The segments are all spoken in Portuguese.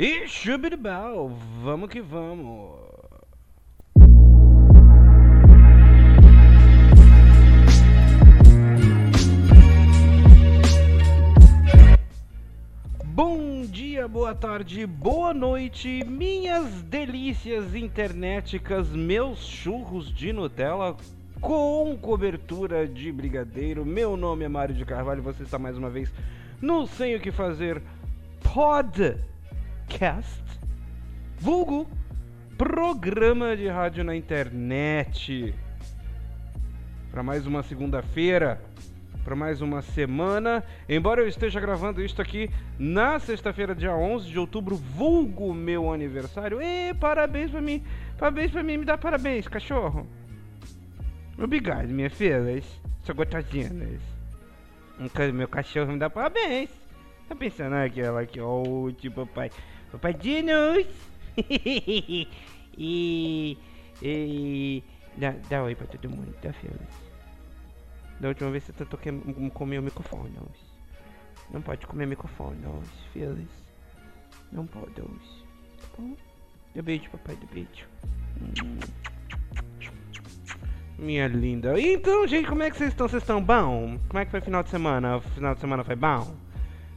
E chubidibal, vamos que vamos. Bom dia, boa tarde, boa noite, minhas delícias internéticas, meus churros de Nutella com cobertura de brigadeiro. Meu nome é Mário de Carvalho, você está mais uma vez no Sem o que Fazer Podcast, vulgo programa de rádio na internet. Para mais uma segunda-feira, para mais uma semana. Embora eu esteja gravando isto aqui na sexta-feira, dia 11 de outubro, vulgo meu aniversário. E parabéns para mim, parabéns para mim, me dá parabéns, cachorro. Obrigado, minha filha. Sou gostosinhas. Meu cachorro me dá parabéns. Tá pensando aquela aqui, ó, o tipo papai. Papai Dinos! e. E. Dá, dá oi pra todo mundo, tá feliz? Da última vez você tentou comer o microfone, não. Não pode comer microfone, não, feliz. Não pode, não. Tá bom? Dê beijo, papai, dê beijo. Hum. Minha linda. Então, gente, como é que vocês estão? Vocês estão bom? Como é que foi o final de semana? O final de semana foi bom?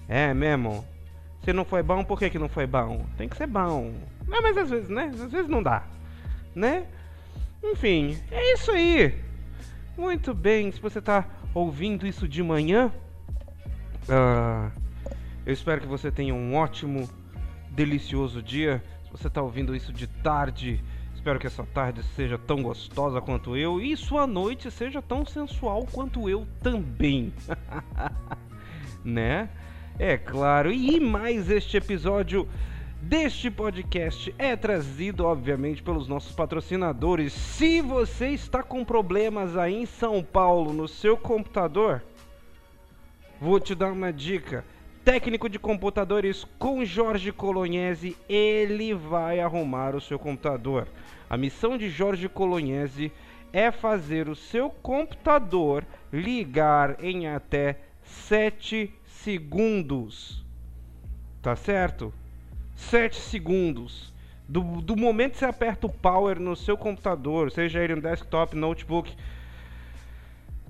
É mesmo? Se não foi bom, por que, que não foi bom? Tem que ser bom. Não, mas às vezes, né? Às vezes não dá. Né? Enfim, é isso aí. Muito bem, se você está ouvindo isso de manhã, uh, eu espero que você tenha um ótimo, delicioso dia. Se você está ouvindo isso de tarde, Espero que essa tarde seja tão gostosa quanto eu e sua noite seja tão sensual quanto eu também. né? É claro. E mais este episódio deste podcast é trazido, obviamente, pelos nossos patrocinadores. Se você está com problemas aí em São Paulo no seu computador, vou te dar uma dica técnico de computadores com Jorge Colognese, ele vai arrumar o seu computador. A missão de Jorge Colognese é fazer o seu computador ligar em até 7 segundos. Tá certo? 7 segundos. Do, do momento que você aperta o power no seu computador, seja ele um desktop, notebook,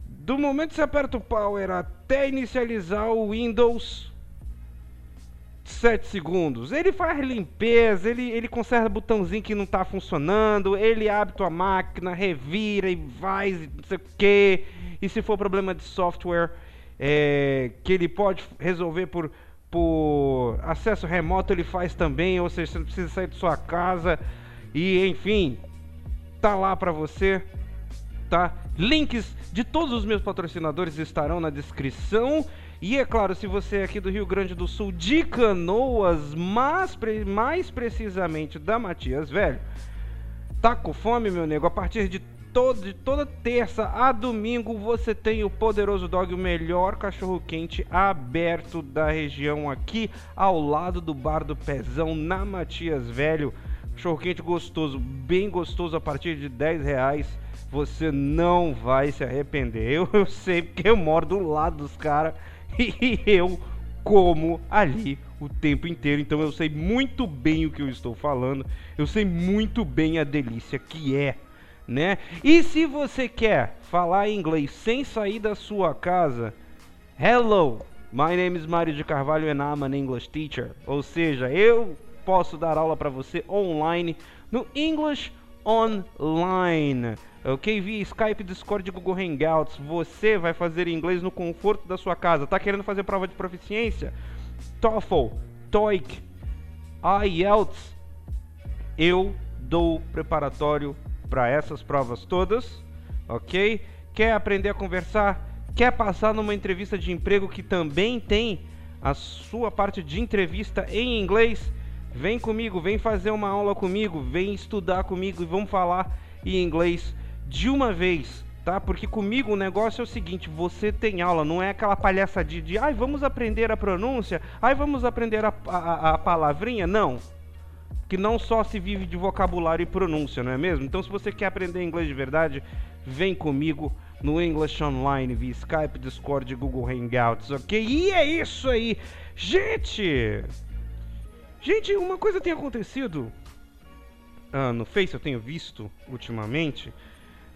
do momento que você aperta o power até inicializar o Windows, 7 segundos. Ele faz limpeza, ele, ele conserta botãozinho que não está funcionando, ele abre tua máquina, revira e vai, não sei o que. E se for problema de software, é, que ele pode resolver por, por acesso remoto, ele faz também. Ou seja, você não precisa sair de sua casa. E enfim, tá lá para você. Tá? Links de todos os meus patrocinadores estarão na descrição. E é claro, se você é aqui do Rio Grande do Sul, de Canoas, mas mais precisamente da Matias Velho, tá com fome, meu nego? A partir de, todo, de toda terça a domingo você tem o Poderoso Dog, o melhor cachorro-quente aberto da região aqui, ao lado do Bar do Pezão, na Matias Velho. Cachorro-quente gostoso, bem gostoso, a partir de 10 reais. Você não vai se arrepender. Eu, eu sei porque eu moro do lado dos caras e eu como ali o tempo inteiro. Então eu sei muito bem o que eu estou falando. Eu sei muito bem a delícia que é, né? E se você quer falar inglês sem sair da sua casa, hello, my name is Mário de Carvalho and I'm an English teacher. Ou seja, eu posso dar aula para você online no English Online. Ok? Via Skype, Discord Google Hangouts. Você vai fazer inglês no conforto da sua casa. Tá querendo fazer prova de proficiência? TOEFL, TOEIC, IELTS. Eu dou preparatório para essas provas todas. Ok? Quer aprender a conversar? Quer passar numa entrevista de emprego que também tem a sua parte de entrevista em inglês? Vem comigo, vem fazer uma aula comigo, vem estudar comigo e vamos falar em inglês de uma vez, tá? Porque comigo o negócio é o seguinte: você tem aula, não é aquela palhaçadinha de, ai, vamos aprender a pronúncia, ai, vamos aprender a, a, a palavrinha. Não. Que não só se vive de vocabulário e pronúncia, não é mesmo? Então, se você quer aprender inglês de verdade, vem comigo no English Online via Skype, Discord Google Hangouts, ok? E é isso aí, gente! Gente, uma coisa tem acontecido uh, no Face, eu tenho visto ultimamente,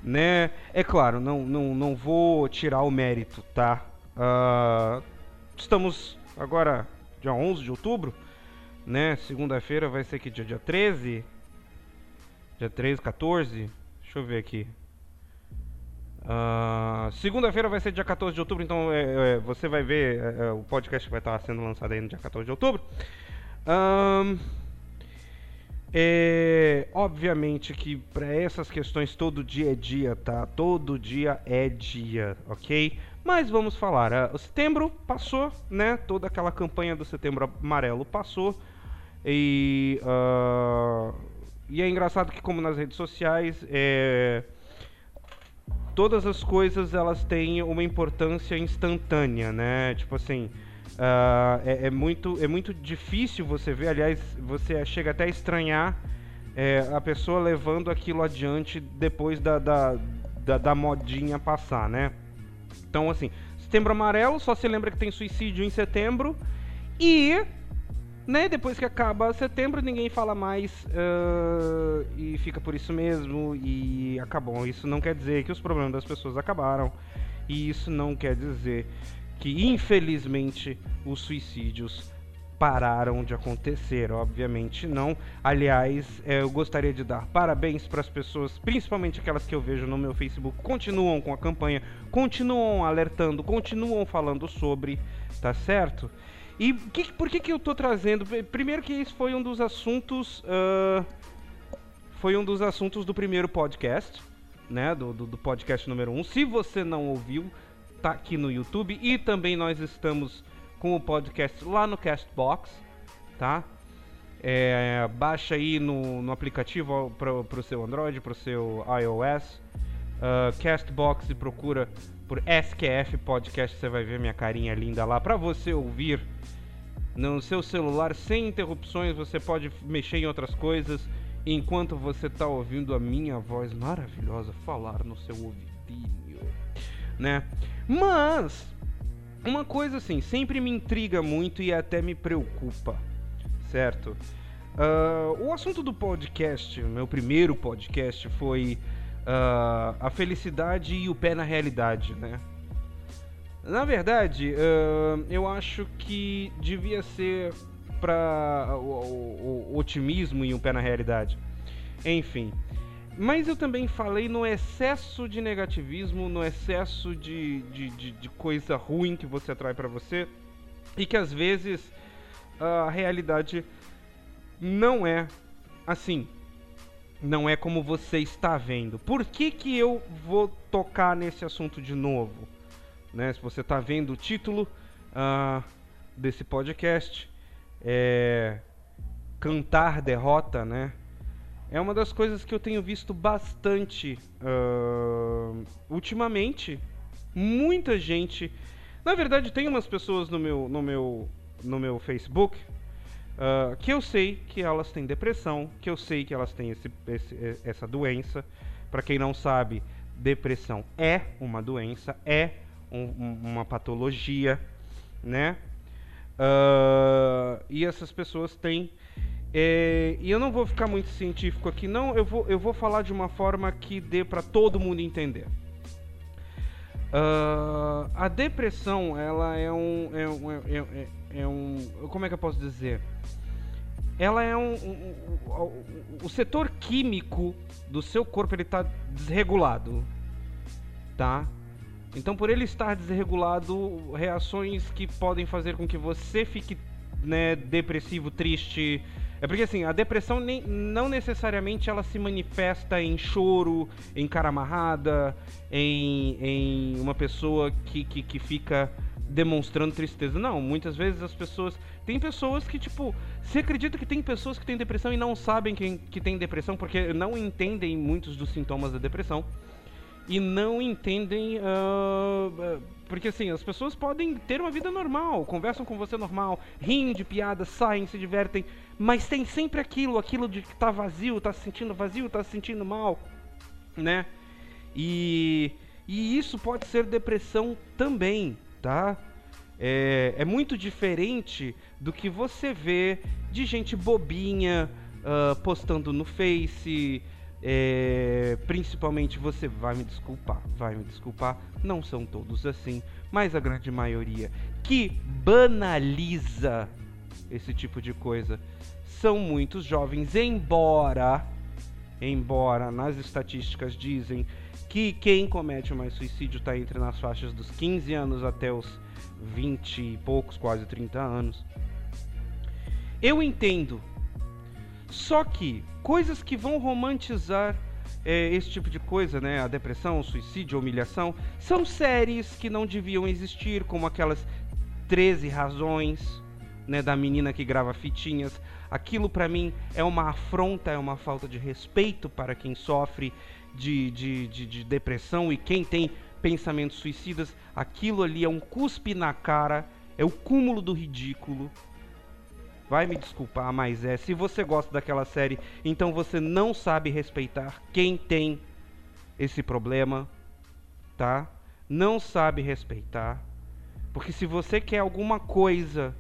né? É claro, não, não, não vou tirar o mérito, tá? Uh, estamos agora, dia 11 de outubro, né? Segunda-feira vai ser que dia? Dia 13? Dia 13, 14? Deixa eu ver aqui. Uh, Segunda-feira vai ser dia 14 de outubro, então é, é, você vai ver é, é o podcast vai estar sendo lançado aí no dia 14 de outubro. Um, é, obviamente que para essas questões todo dia é dia, tá? Todo dia é dia, ok? Mas vamos falar. Uh, setembro passou, né? Toda aquela campanha do setembro amarelo passou. E, uh, e é engraçado que como nas redes sociais é, todas as coisas elas têm uma importância instantânea, né? Tipo assim, uh, é, é, muito, é muito difícil você ver, aliás, você chega até a estranhar é, a pessoa levando aquilo adiante depois da, da, da, da modinha passar, né? Então, assim, setembro amarelo, só se lembra que tem suicídio em setembro e né, depois que acaba setembro, ninguém fala mais uh, e fica por isso mesmo e acabou. Isso não quer dizer que os problemas das pessoas acabaram e isso não quer dizer que, infelizmente, os suicídios pararam de acontecer. Obviamente não. Aliás, eh, eu gostaria de dar parabéns para as pessoas, principalmente aquelas que eu vejo no meu Facebook, continuam com a campanha, continuam alertando, continuam falando sobre, tá certo? E que, por que, que eu estou trazendo? Primeiro que isso foi um dos assuntos. Uh, foi um dos assuntos do primeiro podcast, né? Do, do, do podcast número 1. Um. Se você não ouviu, tá aqui no YouTube. E também nós estamos com o podcast lá no Castbox, tá? É, baixa aí no, no aplicativo para o seu Android, para o seu iOS. Uh, Castbox e procura por SQF Podcast, você vai ver minha carinha linda lá para você ouvir no seu celular sem interrupções. Você pode mexer em outras coisas enquanto você está ouvindo a minha voz maravilhosa falar no seu ouvidinho, né? Mas uma coisa assim sempre me intriga muito e até me preocupa, certo? Uh, o assunto do podcast, meu primeiro podcast, foi uh, a felicidade e o pé na realidade, né? Na verdade, uh, eu acho que devia ser para o, o, o, otimismo e um pé na realidade. Enfim. Mas eu também falei no excesso de negativismo, no excesso de, de, de, de coisa ruim que você atrai para você e que às vezes a realidade não é assim não é como você está vendo. Por que, que eu vou tocar nesse assunto de novo? Né? Se você está vendo o título uh, desse podcast, é Cantar Derrota, né? É uma das coisas que eu tenho visto bastante uh, ultimamente. Muita gente. Na verdade, tem umas pessoas no meu, no meu, no meu Facebook Uh, que eu sei que elas têm depressão, que eu sei que elas têm esse, esse, essa doença. Para quem não sabe, depressão é uma doença, é um, um, uma patologia, né? Uh, e essas pessoas têm. É, e eu não vou ficar muito científico aqui, não. Eu vou, eu vou falar de uma forma que dê para todo mundo entender. Uh, a depressão, ela é um, é, um, é, é, é um. Como é que eu posso dizer? ela é um, um, um, o setor químico do seu corpo ele está desregulado, tá? Então por ele estar desregulado, reações que podem fazer com que você fique né, depressivo, triste. É porque assim, a depressão nem, não necessariamente ela se manifesta em choro, em cara amarrada, em, em uma pessoa que, que, que fica demonstrando tristeza. Não, muitas vezes as pessoas. Tem pessoas que, tipo, você acredita que tem pessoas que têm depressão e não sabem que, que tem depressão porque não entendem muitos dos sintomas da depressão e não entendem. Uh, porque assim, as pessoas podem ter uma vida normal, conversam com você normal, riem de piadas, saem, se divertem, mas tem sempre aquilo, aquilo de que tá vazio, tá se sentindo vazio, tá se sentindo mal, né? E, e isso pode ser depressão também, tá? é, é muito diferente do que você vê de gente bobinha uh, postando no Face. É, principalmente você vai me desculpar, vai me desculpar, não são todos assim, mas a grande maioria que banaliza esse tipo de coisa são muitos jovens, embora embora nas estatísticas dizem que quem comete mais suicídio está entre nas faixas dos 15 anos até os 20 e poucos, quase 30 anos. Eu entendo. Só que coisas que vão romantizar é, esse tipo de coisa, né? A depressão, o suicídio, a humilhação, são séries que não deviam existir, como aquelas 13 razões, né, da menina que grava fitinhas. Aquilo para mim é uma afronta, é uma falta de respeito para quem sofre de, de, de, de depressão e quem tem pensamentos suicidas. Aquilo ali é um cuspe na cara, é o cúmulo do ridículo. Vai me desculpar, mas é. Se você gosta daquela série, então você não sabe respeitar quem tem esse problema, tá? Não sabe respeitar. Porque se você quer alguma coisa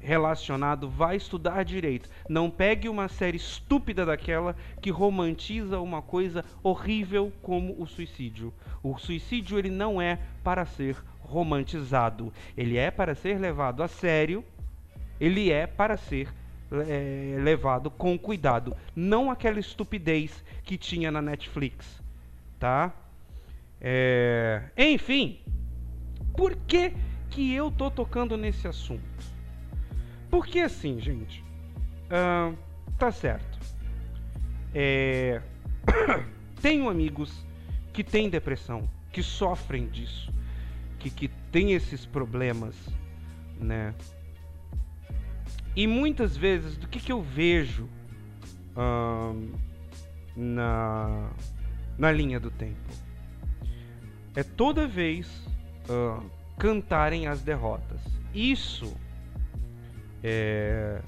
relacionado, vai estudar direito. Não pegue uma série estúpida daquela que romantiza uma coisa horrível como o suicídio. O suicídio ele não é para ser romantizado, ele é para ser levado a sério, ele é para ser é, levado com cuidado, não aquela estupidez que tinha na Netflix, tá? É, enfim, por que que eu tô tocando nesse assunto? Porque assim, gente, uh, tá certo. É... Tenho amigos que têm depressão, que sofrem disso, que, que têm esses problemas, né? E muitas vezes, do que, que eu vejo uh, na, na linha do tempo? É toda vez uh, cantarem as derrotas. Isso é,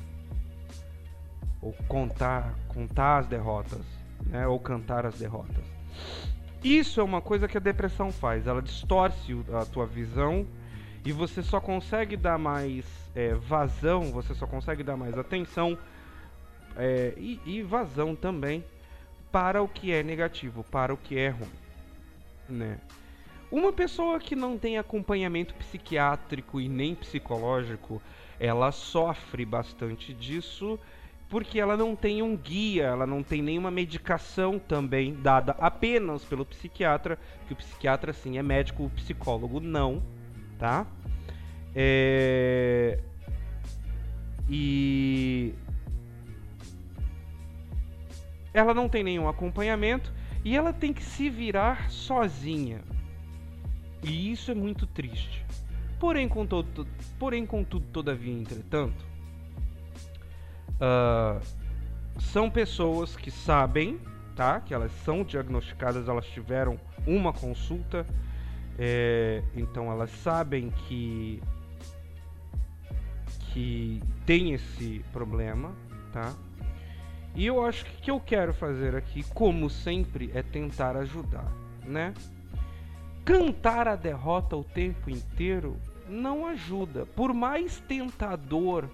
ou contar, contar as derrotas, né, ou cantar as derrotas. Isso é uma coisa que a depressão faz, ela distorce a tua visão e você só consegue dar mais é, vazão, você só consegue dar mais atenção é, e, e, vazão também para o que é negativo, para o que é ruim, né? Uma pessoa que não tem acompanhamento psiquiátrico e nem psicológico, ela sofre bastante disso porque ela não tem um guia, ela não tem nenhuma medicação também dada apenas pelo psiquiatra, que o psiquiatra sim é médico, o psicólogo não, tá? É... E ela não tem nenhum acompanhamento e ela tem que se virar sozinha. E isso é muito triste. Porém, contudo, porém, contudo todavia, entretanto, uh, são pessoas que sabem, tá? Que elas são diagnosticadas, elas tiveram uma consulta, é, então elas sabem que que tem esse problema, tá? E eu acho que o que eu quero fazer aqui, como sempre, é tentar ajudar, né? Cantar a derrota o tempo inteiro não ajuda. Por mais tentador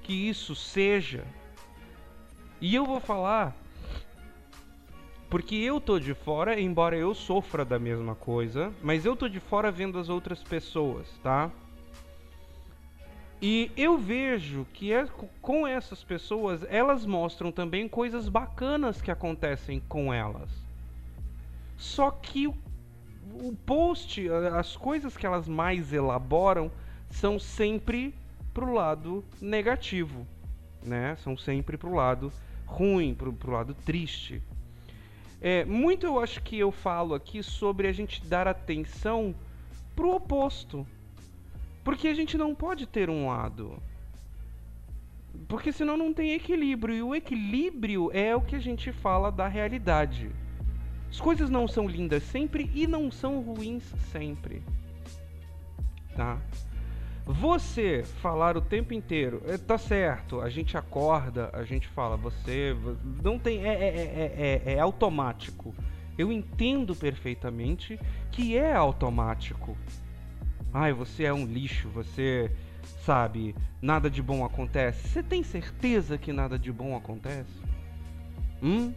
que isso seja, e eu vou falar porque eu tô de fora, embora eu sofra da mesma coisa, mas eu tô de fora vendo as outras pessoas, tá? E eu vejo que é, com essas pessoas, elas mostram também coisas bacanas que acontecem com elas. Só que o o post, as coisas que elas mais elaboram são sempre pro lado negativo, né? São sempre pro lado ruim, pro, pro lado triste. É, muito eu acho que eu falo aqui sobre a gente dar atenção pro oposto. Porque a gente não pode ter um lado. Porque senão não tem equilíbrio. E o equilíbrio é o que a gente fala da realidade. As coisas não são lindas sempre e não são ruins sempre. Tá? Você falar o tempo inteiro, é, tá certo, a gente acorda, a gente fala, você não tem. É, é, é, é, automático. Eu entendo perfeitamente que é automático. Ai, você é um lixo, você sabe, nada de bom acontece. Você tem certeza que nada de bom acontece? Hum?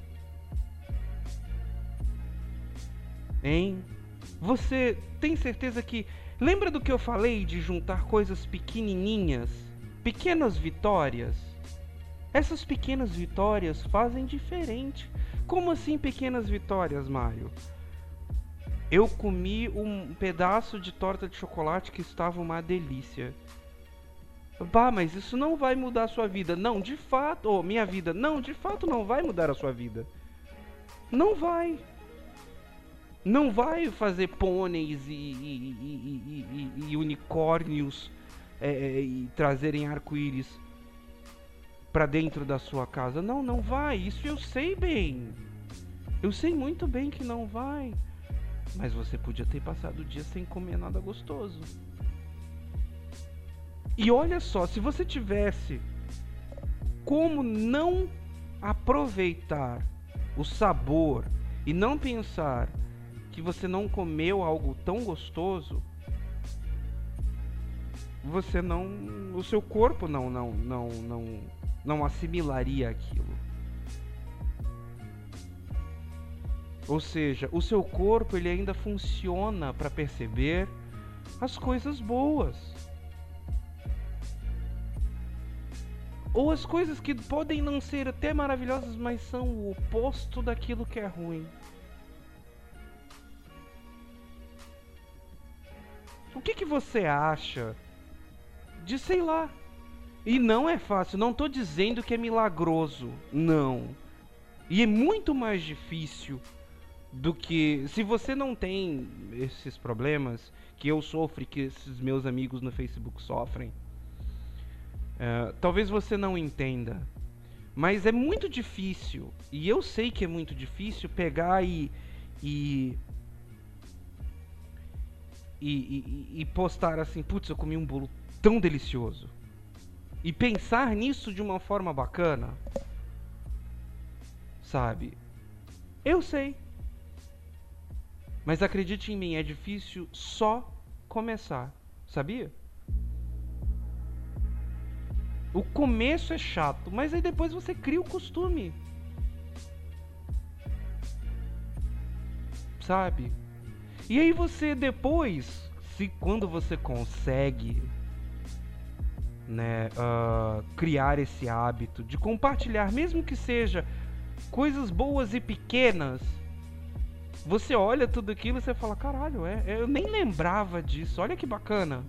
Hein? Você tem certeza que. Lembra do que eu falei de juntar coisas pequenininhas? Pequenas vitórias? Essas pequenas vitórias fazem diferente. Como assim pequenas vitórias, Mário? Eu comi um pedaço de torta de chocolate que estava uma delícia. Bah, mas isso não vai mudar a sua vida. Não, de fato, oh, minha vida, não, de fato não vai mudar a sua vida. Não vai. Não vai fazer pôneis e, e, e, e unicórnios é, é, e trazerem arco-íris para dentro da sua casa. Não, não vai. Isso eu sei bem. Eu sei muito bem que não vai. Mas você podia ter passado o dia sem comer nada gostoso. E olha só, se você tivesse como não aproveitar o sabor e não pensar que você não comeu algo tão gostoso, você não, o seu corpo não não não não não assimilaria aquilo. Ou seja, o seu corpo ele ainda funciona para perceber as coisas boas. Ou as coisas que podem não ser até maravilhosas, mas são o oposto daquilo que é ruim. O que, que você acha de, sei lá, e não é fácil, não estou dizendo que é milagroso, não. E é muito mais difícil do que se você não tem esses problemas que eu sofro, que esses meus amigos no Facebook sofrem. Uh, talvez você não entenda, mas é muito difícil e eu sei que é muito difícil pegar e e e, e, e postar assim, putz, eu comi um bolo tão delicioso e pensar nisso de uma forma bacana, sabe? Eu sei. Mas acredite em mim, é difícil só começar, sabia? O começo é chato, mas aí depois você cria o costume. Sabe? E aí você depois, se quando você consegue né, uh, criar esse hábito de compartilhar, mesmo que seja coisas boas e pequenas, você olha tudo aquilo e você fala, caralho, é, eu nem lembrava disso, olha que bacana.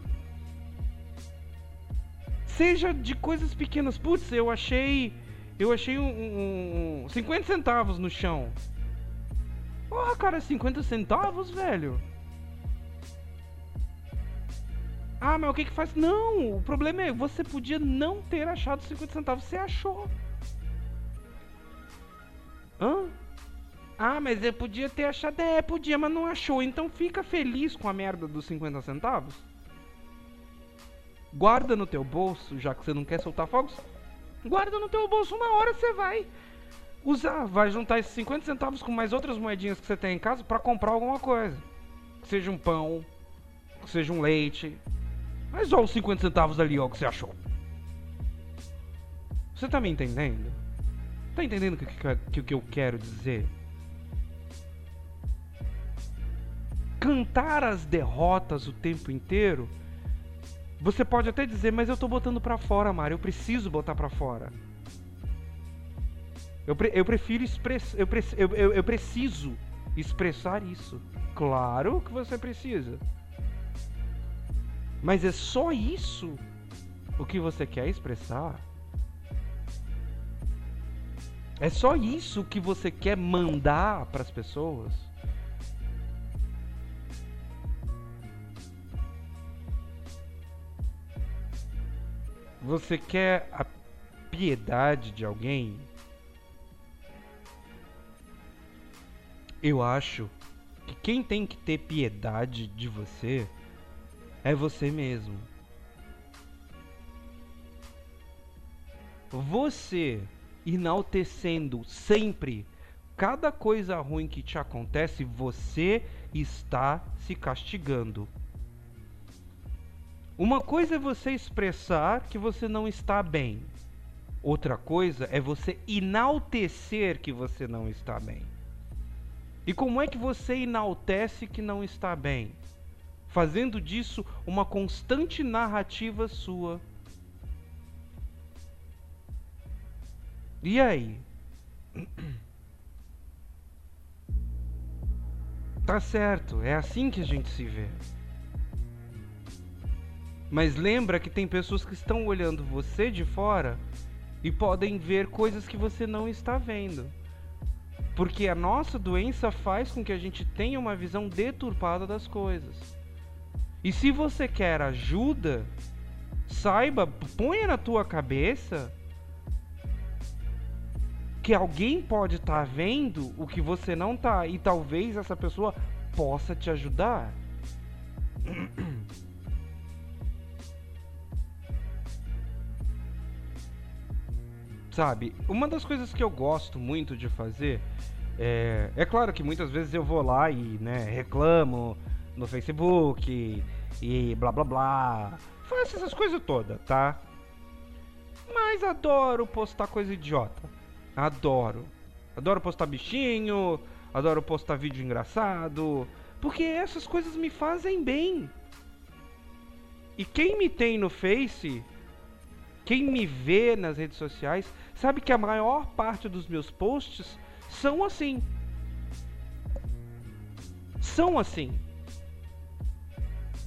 Seja de coisas pequenas, putz, eu achei. Eu achei um, um 50 centavos no chão. Porra, cara, 50 centavos, velho? Ah, mas o que que faz? Não, o problema é você podia não ter achado 50 centavos, você achou. Hã? Ah, mas eu podia ter achado. É, podia, mas não achou. Então fica feliz com a merda dos 50 centavos. Guarda no teu bolso, já que você não quer soltar fogos. Guarda no teu bolso, uma hora você vai usar. Vai juntar esses 50 centavos com mais outras moedinhas que você tem em casa para comprar alguma coisa. Que seja um pão, que seja um leite, mas olha os 50 centavos ali, ó, que você achou. Você tá me entendendo? Tá entendendo o que, que, que eu quero dizer? Cantar as derrotas o tempo inteiro. Você pode até dizer, mas eu tô botando pra fora, Mário. Eu preciso botar pra fora. Eu, pre eu prefiro expressar. Eu, pre eu, eu, eu preciso expressar isso. Claro que você precisa. Mas é só isso o que você quer expressar? É só isso que você quer mandar para as pessoas? Você quer a piedade de alguém? Eu acho que quem tem que ter piedade de você é você mesmo. Você enaltecendo sempre cada coisa ruim que te acontece, você está se castigando. Uma coisa é você expressar que você não está bem. Outra coisa é você enaltecer que você não está bem. E como é que você enaltece que não está bem? Fazendo disso uma constante narrativa sua. E aí? Tá certo, é assim que a gente se vê. Mas lembra que tem pessoas que estão olhando você de fora e podem ver coisas que você não está vendo. Porque a nossa doença faz com que a gente tenha uma visão deturpada das coisas. E se você quer ajuda, saiba, ponha na tua cabeça que alguém pode estar tá vendo o que você não tá e talvez essa pessoa possa te ajudar. Sabe, uma das coisas que eu gosto muito de fazer é, é claro que muitas vezes eu vou lá e né, reclamo no Facebook e, blá blá blá. Faço essas coisas todas, tá? Mas adoro postar coisa idiota. Adoro. Adoro postar bichinho, adoro postar vídeo engraçado, porque essas coisas me fazem bem. E quem me tem no Face, quem me vê nas redes sociais, sabe que a maior parte dos meus posts são assim. São assim.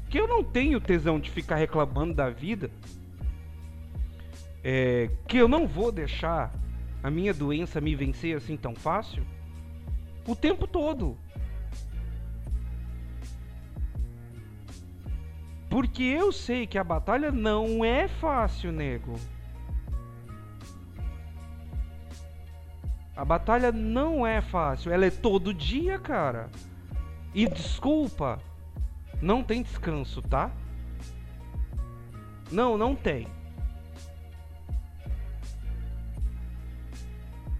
Que eu não tenho tesão de ficar reclamando da vida. É, que eu não vou deixar a minha doença me vencer assim tão fácil. O tempo todo. Porque eu sei que a batalha não é fácil, nego. A batalha não é fácil, ela é todo dia, cara. E desculpa, não tem descanso, tá? Não, não tem.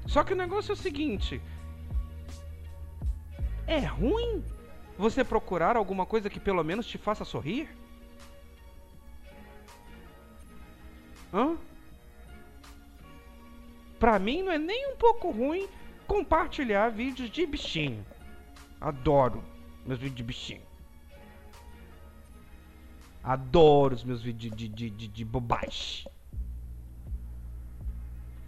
Só que o negócio é o seguinte: é ruim você procurar alguma coisa que pelo menos te faça sorrir? Hã? Pra mim não é nem um pouco ruim compartilhar vídeos de bichinho. Adoro meus vídeos de bichinho. Adoro os meus vídeos de, de, de, de bobagem.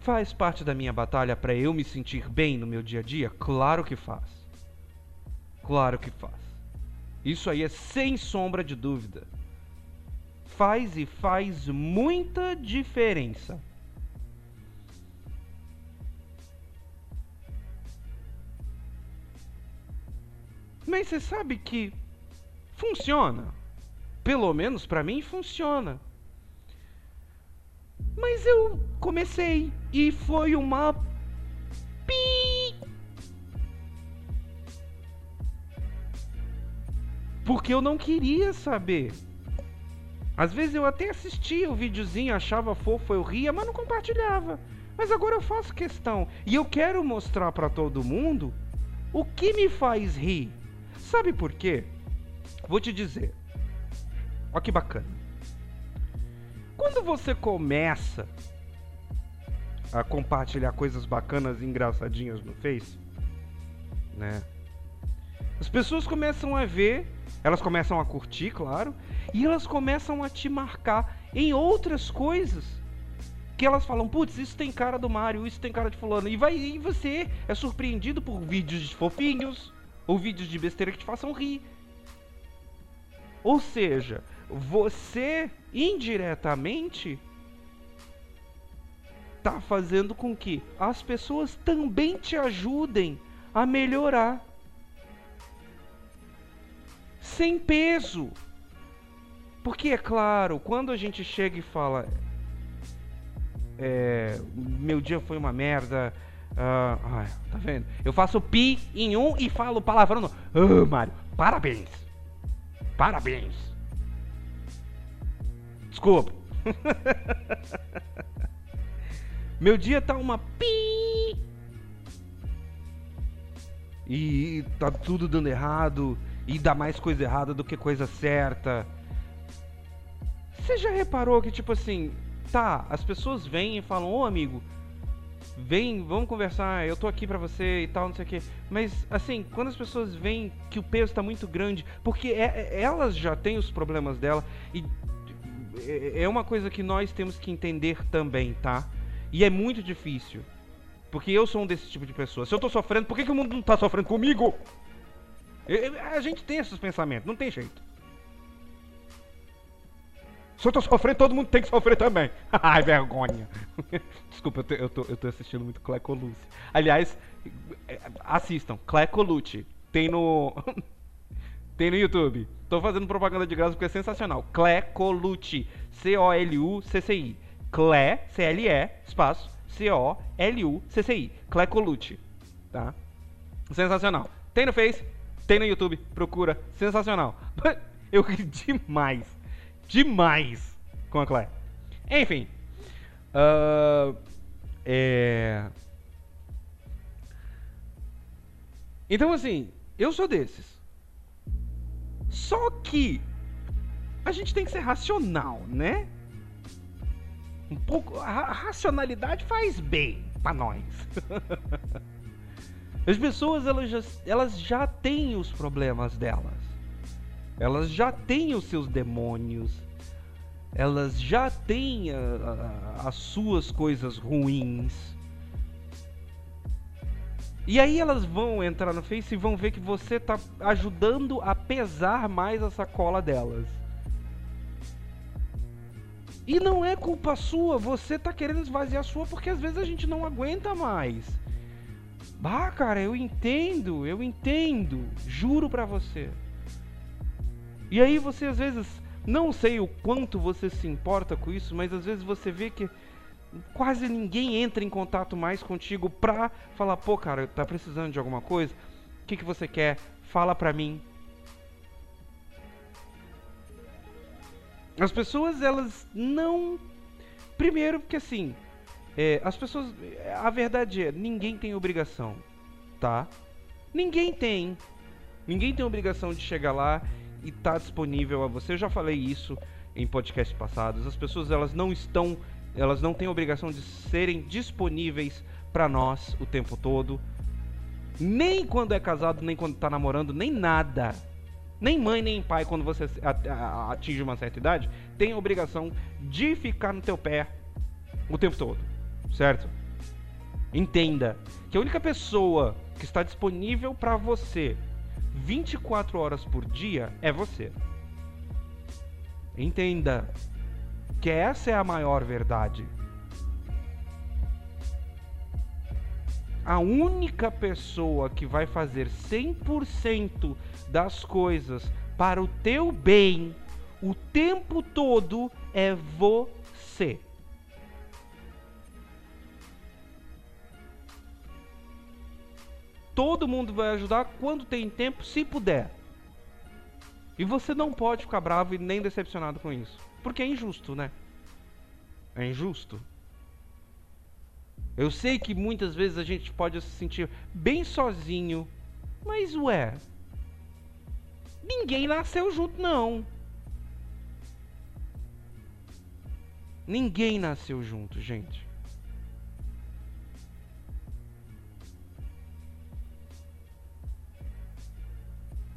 Faz parte da minha batalha para eu me sentir bem no meu dia a dia? Claro que faz. Claro que faz. Isso aí é sem sombra de dúvida. Faz e faz muita diferença. Mas você sabe que funciona. Pelo menos para mim funciona. Mas eu comecei e foi uma pi. Porque eu não queria saber. Às vezes eu até assistia o videozinho, achava fofo, eu ria, mas não compartilhava. Mas agora eu faço questão e eu quero mostrar para todo mundo o que me faz rir. Sabe por quê? Vou te dizer. Olha que bacana. Quando você começa a compartilhar coisas bacanas e engraçadinhas no Face, né? As pessoas começam a ver, elas começam a curtir, claro, e elas começam a te marcar em outras coisas. Que elas falam, putz, isso tem cara do Mario, isso tem cara de fulano. E, vai, e você é surpreendido por vídeos de fofinhos, ou vídeos de besteira que te façam rir. Ou seja, você indiretamente está fazendo com que as pessoas também te ajudem a melhorar. Sem peso. Porque é claro, quando a gente chega e fala é, meu dia foi uma merda, Uh, ai, tá vendo? Eu faço pi em um e falo palavrão no. Oh, Mário, parabéns! Parabéns! Desculpa. Meu dia tá uma pi. E tá tudo dando errado. E dá mais coisa errada do que coisa certa. Você já reparou que, tipo assim, tá, as pessoas vêm e falam, ô amigo, vem, vamos conversar, eu tô aqui pra você e tal, não sei o quê. Mas, assim, quando as pessoas veem que o peso tá muito grande, porque é, é, elas já têm os problemas dela, e é, é uma coisa que nós temos que entender também, tá? E é muito difícil. Porque eu sou um desse tipo de pessoa. Se eu tô sofrendo, por que, que o mundo não tá sofrendo comigo? A gente tem esses pensamentos, não tem jeito. Se eu tô sofrendo, todo mundo tem que sofrer também. Ai, vergonha. Desculpa, eu tô, eu, tô, eu tô assistindo muito Clecolucci. Aliás, assistam, Clecolucci. Tem no. tem no YouTube. Tô fazendo propaganda de graça porque é sensacional. Clecolucci. C-O-L-U-C-C-I. Cle, C-L-E, espaço, C-O-L-U-C-C-I. Clecolucci. Tá? Sensacional. Tem no Face, tem no YouTube. Procura. Sensacional. Eu ri demais demais com a Claire. Enfim. Uh, é... Então, assim, eu sou desses. Só que a gente tem que ser racional, né? Um pouco. A racionalidade faz bem para nós. As pessoas elas já, elas já têm os problemas delas. Elas já têm os seus demônios. Elas já têm a, a, as suas coisas ruins. E aí elas vão entrar no Face e vão ver que você está ajudando a pesar mais a sacola delas. E não é culpa sua, você tá querendo esvaziar a sua porque às vezes a gente não aguenta mais. Bah, cara, eu entendo, eu entendo, juro pra você. E aí você às vezes, não sei o quanto você se importa com isso, mas às vezes você vê que quase ninguém entra em contato mais contigo pra falar, pô, cara, tá precisando de alguma coisa? O que, que você quer? Fala pra mim. As pessoas, elas não. Primeiro, porque assim, é, as pessoas. A verdade é, ninguém tem obrigação, tá? Ninguém tem. Ninguém tem obrigação de chegar lá e está disponível a você. Eu já falei isso em podcasts passados. As pessoas elas não estão, elas não têm obrigação de serem disponíveis para nós o tempo todo. Nem quando é casado, nem quando está namorando, nem nada. Nem mãe, nem pai, quando você atinge uma certa idade, tem obrigação de ficar no teu pé o tempo todo. Certo? Entenda que a única pessoa que está disponível para você 24 horas por dia é você. Entenda que essa é a maior verdade. A única pessoa que vai fazer 100% das coisas para o teu bem o tempo todo é você. Todo mundo vai ajudar quando tem tempo, se puder. E você não pode ficar bravo e nem decepcionado com isso. Porque é injusto, né? É injusto. Eu sei que muitas vezes a gente pode se sentir bem sozinho. Mas ué. Ninguém nasceu junto, não. Ninguém nasceu junto, gente.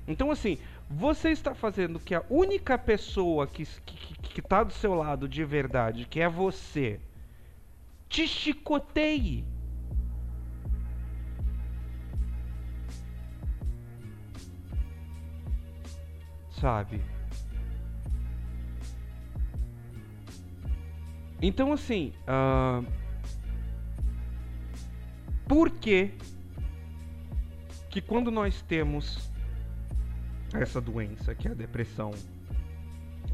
Então, assim, você está fazendo que a única pessoa que está do seu lado de verdade, que é você, te chicoteie. Sabe? Então, assim, uh, por que que quando nós temos essa doença que é a depressão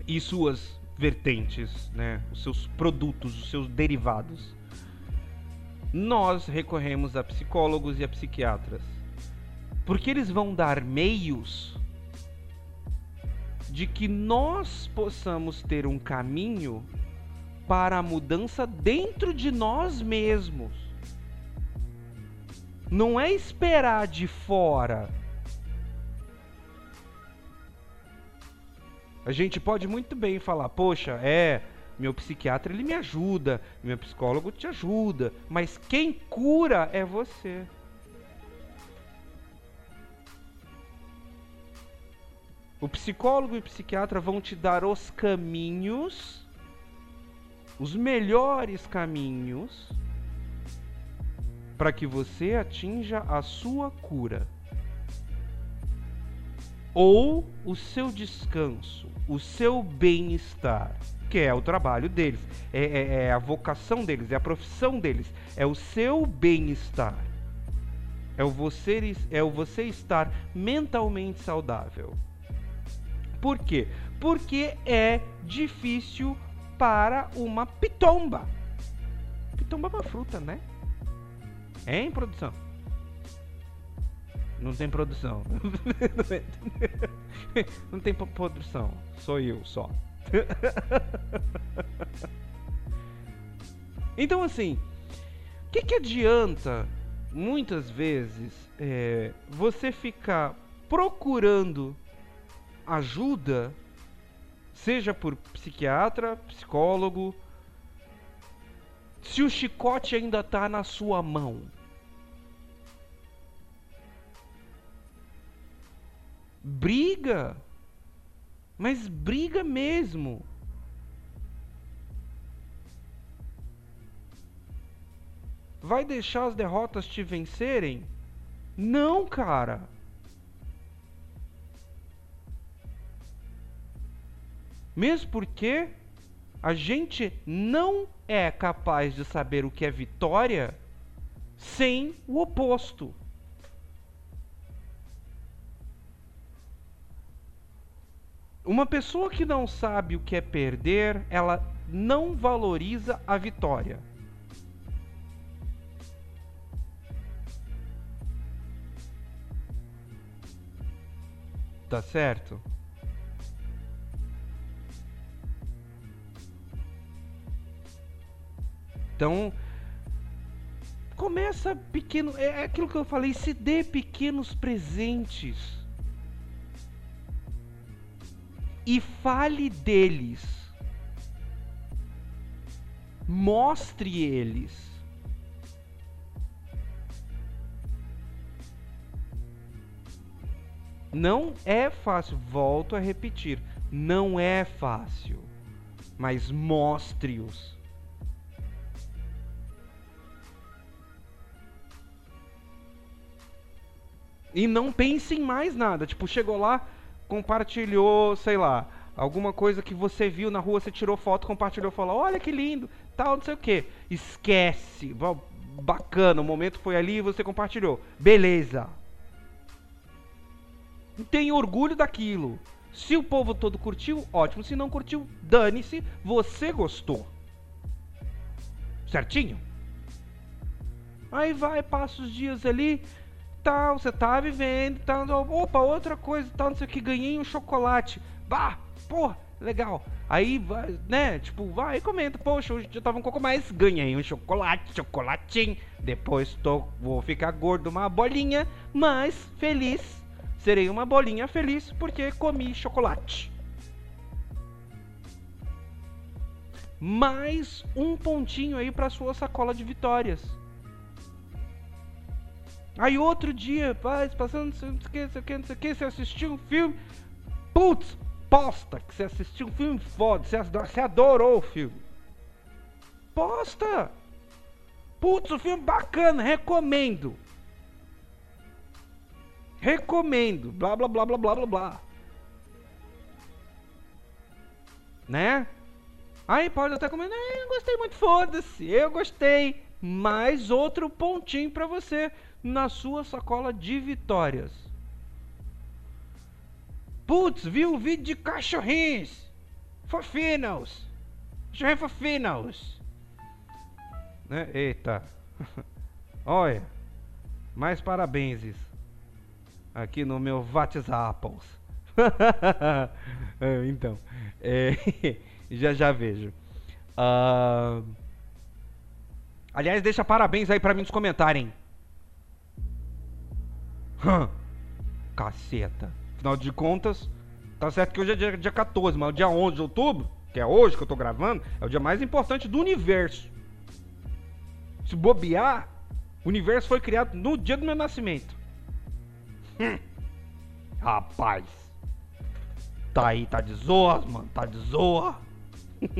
e suas vertentes, né, os seus produtos, os seus derivados. Nós recorremos a psicólogos e a psiquiatras, porque eles vão dar meios de que nós possamos ter um caminho para a mudança dentro de nós mesmos. Não é esperar de fora A gente pode muito bem falar, poxa, é, meu psiquiatra ele me ajuda, meu psicólogo te ajuda, mas quem cura é você. O psicólogo e o psiquiatra vão te dar os caminhos, os melhores caminhos, para que você atinja a sua cura. Ou o seu descanso, o seu bem-estar, que é o trabalho deles, é, é, é a vocação deles, é a profissão deles, é o seu bem-estar. É o, você, é o você estar mentalmente saudável. Por quê? Porque é difícil para uma pitomba. Pitomba é uma fruta, né? É em produção. Não tem produção. Não tem produção. Sou eu só. então assim, o que, que adianta muitas vezes é, você ficar procurando ajuda, seja por psiquiatra, psicólogo, se o chicote ainda está na sua mão. Briga, mas briga mesmo. Vai deixar as derrotas te vencerem? Não, cara. Mesmo porque a gente não é capaz de saber o que é vitória sem o oposto. Uma pessoa que não sabe o que é perder, ela não valoriza a vitória. Tá certo? Então, começa pequeno, é aquilo que eu falei, se dê pequenos presentes. E fale deles. Mostre eles. Não é fácil, volto a repetir, não é fácil, mas mostre-os. E não pense em mais nada. Tipo, chegou lá, compartilhou, sei lá, alguma coisa que você viu na rua, você tirou foto, compartilhou, falou: "Olha que lindo", tal, não sei o quê. Esquece. Bacana, o momento foi ali e você compartilhou. Beleza. Tem orgulho daquilo. Se o povo todo curtiu, ótimo. Se não curtiu, dane-se, você gostou. Certinho? Aí vai, passa os dias ali, tal, você tá vivendo, tal, opa, outra coisa, tal, não sei o que, ganhei um chocolate. Bah, porra, legal. Aí, vai, né, tipo, vai e comenta, poxa, hoje eu tava um pouco mais, ganhei um chocolate, chocolatinho. Depois tô, vou ficar gordo, uma bolinha, mas feliz. Serei uma bolinha feliz porque comi chocolate. Mais um pontinho aí para sua sacola de vitórias. Aí outro dia, paz, passando não sei o que, não sei o que, não sei o que, você assistiu um filme. Putz, posta que você assistiu um filme foda, você, adorou o filme. Posta! Putz, o um filme bacana, recomendo. Recomendo. Blá blá blá blá blá blá blá. Né? Aí pode até comentar, eu gostei muito, foda-se, eu gostei. Mais outro pontinho para você na sua sacola de vitórias. Putz, vi um vídeo de cachorrinhos. Fofinhos. Cachorrinho fofinhos. Né? Eita. Olha. Mais parabéns aqui no meu WhatsApp. É, então, é, já já vejo. Uh, aliás, deixa parabéns aí para mim nos comentários. Hum, caceta. Afinal de contas, Tá certo que hoje é dia, dia 14, mas o dia 11 de outubro, que é hoje que eu tô gravando, é o dia mais importante do universo. Se bobear, o universo foi criado no dia do meu nascimento. Hum. Rapaz. Tá aí, tá de zoa, mano. Tá de zoa.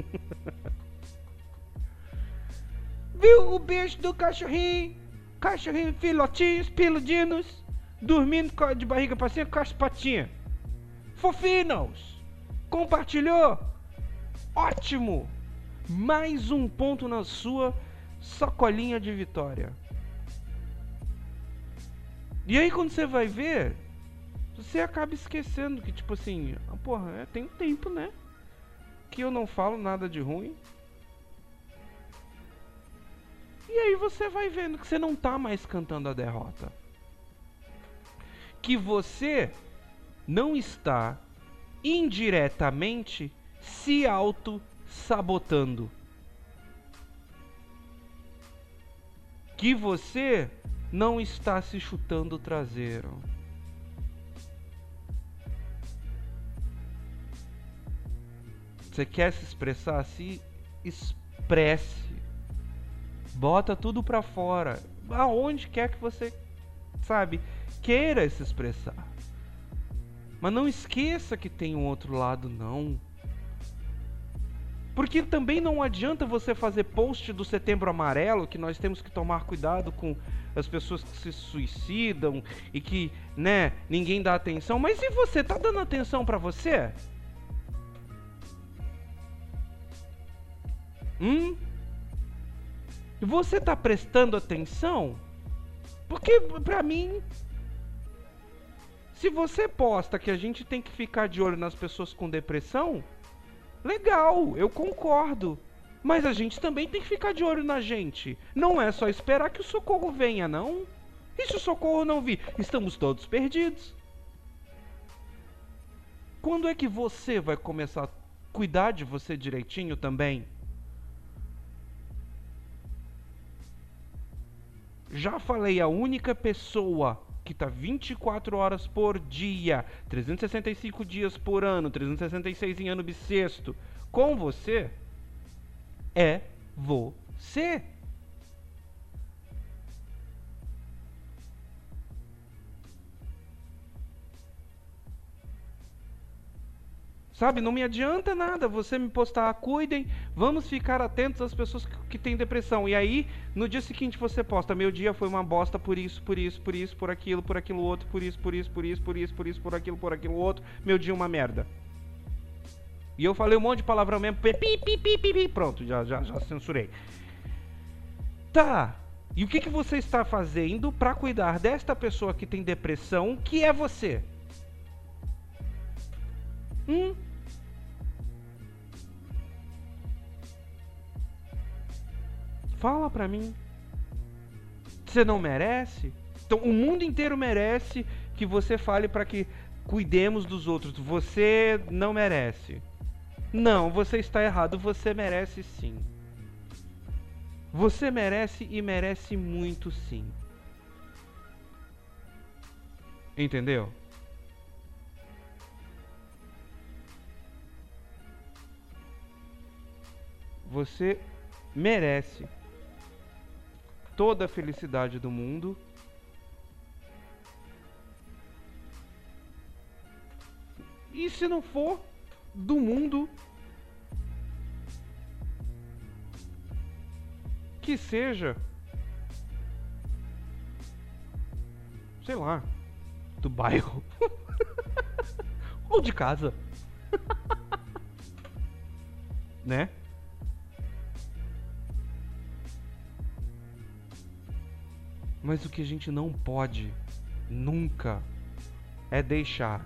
Viu o beijo do cachorrinho? Cachorrinho filhotinhos, peludinos, dormindo de barriga pra cima com as patinhas. Fofinos! Compartilhou? Ótimo! Mais um ponto na sua sacolinha de vitória. E aí quando você vai ver, você acaba esquecendo que, tipo assim, ah, porra, é, tem um tempo, né? Que eu não falo nada de ruim. E aí você vai vendo que você não tá mais cantando a derrota. Que você não está indiretamente se auto-sabotando. Que você não está se chutando o traseiro. Você quer se expressar? Se expresse. Bota tudo pra fora. Aonde quer que você, sabe, queira se expressar. Mas não esqueça que tem um outro lado, não. Porque também não adianta você fazer post do Setembro Amarelo, que nós temos que tomar cuidado com as pessoas que se suicidam e que, né, ninguém dá atenção. Mas e você tá dando atenção para você? Hum? Você tá prestando atenção? Porque para mim se você posta que a gente tem que ficar de olho nas pessoas com depressão, legal, eu concordo. Mas a gente também tem que ficar de olho na gente. Não é só esperar que o socorro venha, não. E se o socorro não vir? Estamos todos perdidos. Quando é que você vai começar a cuidar de você direitinho também? Já falei, a única pessoa que está 24 horas por dia, 365 dias por ano, 366 em ano bissexto, com você, é você. Sabe, não me adianta nada você me postar, cuidem, vamos ficar atentos às pessoas que, que têm depressão. E aí, no dia seguinte você posta, meu dia foi uma bosta por isso, por isso, por isso, por aquilo, por aquilo outro, por isso, por isso, por isso, por isso, por isso, por aquilo, por aquilo outro, meu dia uma merda. E eu falei um monte de palavrão mesmo, pi, pi, pi, pi, pronto, já, já, já censurei. Tá, e o que, que você está fazendo para cuidar desta pessoa que tem depressão, que é você? Hum? Fala pra mim. Você não merece? Então o mundo inteiro merece que você fale para que cuidemos dos outros. Você não merece. Não, você está errado. Você merece sim. Você merece e merece muito sim. Entendeu? Você merece toda a felicidade do mundo. E se não for do mundo, que seja, sei lá, do bairro ou de casa, né? Mas o que a gente não pode nunca é deixar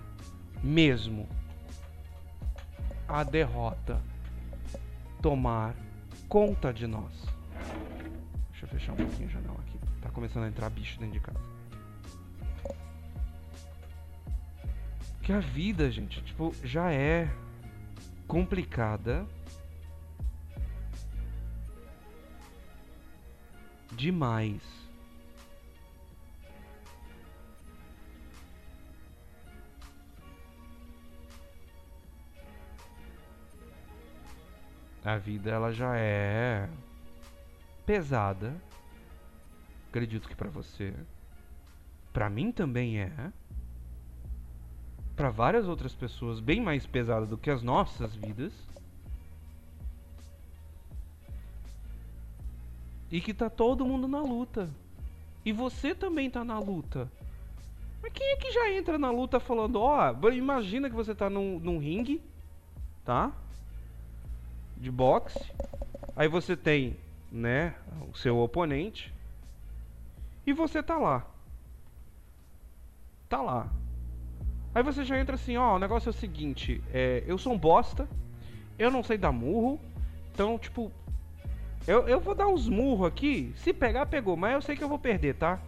mesmo a derrota tomar conta de nós. Deixa eu fechar um pouquinho a janela aqui. Tá começando a entrar bicho dentro de casa. Que a vida, gente, tipo, já é complicada demais. A vida ela já é pesada. Acredito que para você, para mim também é. Para várias outras pessoas, bem mais pesada do que as nossas vidas. E que tá todo mundo na luta. E você também tá na luta. Mas quem é que já entra na luta falando, ó, oh, imagina que você tá num, num ringue, tá? De boxe. Aí você tem, né, o seu oponente. E você tá lá. Tá lá. Aí você já entra assim, ó, o negócio é o seguinte, é, eu sou um bosta, eu não sei dar murro, então, tipo, eu, eu vou dar uns murros aqui, se pegar, pegou, mas eu sei que eu vou perder, tá?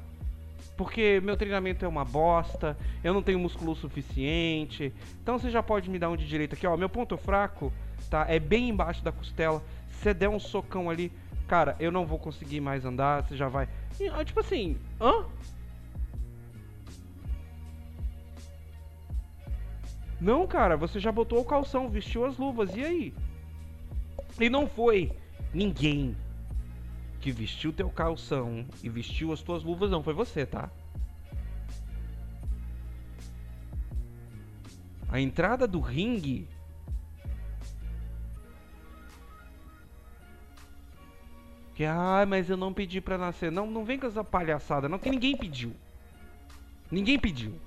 porque meu treinamento é uma bosta, eu não tenho músculo suficiente. Então você já pode me dar um de direita aqui, ó. Meu ponto fraco, tá? É bem embaixo da costela. Se você der um socão ali, cara, eu não vou conseguir mais andar, você já vai. E, tipo assim, hã? Não, cara, você já botou o calção, vestiu as luvas, e aí? E não foi ninguém que vestiu teu calção e vestiu as tuas luvas não foi você, tá? A entrada do ringue Que, ah, mas eu não pedi pra nascer. Não, não vem com essa palhaçada, não, que ninguém pediu. Ninguém pediu.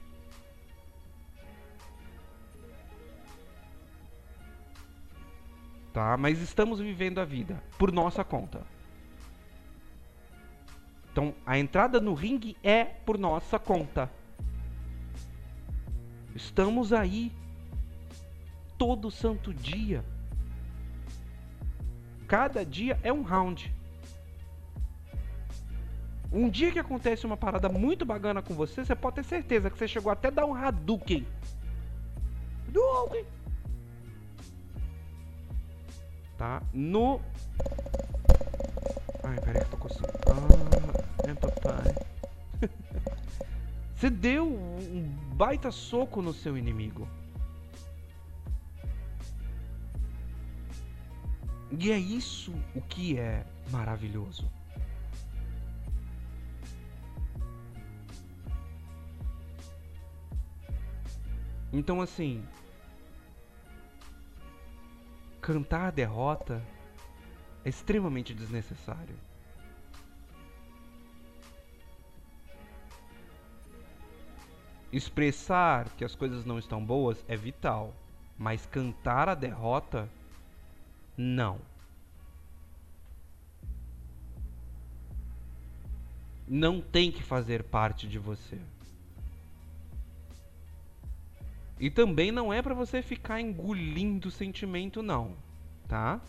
Tá? Mas estamos vivendo a vida por nossa conta. Então, a entrada no ringue é por nossa conta. Estamos aí todo santo dia. Cada dia é um round. Um dia que acontece uma parada muito bacana com você, você pode ter certeza que você chegou até a dar um Hadouken. Hadouken! Tá? No. Ai, peraí que eu tô coçando. Ah. É, papai. Você deu um baita soco no seu inimigo. E é isso o que é maravilhoso. Então, assim, cantar a derrota é extremamente desnecessário. Expressar que as coisas não estão boas é vital, mas cantar a derrota, não. Não tem que fazer parte de você. E também não é para você ficar engolindo o sentimento, não, tá?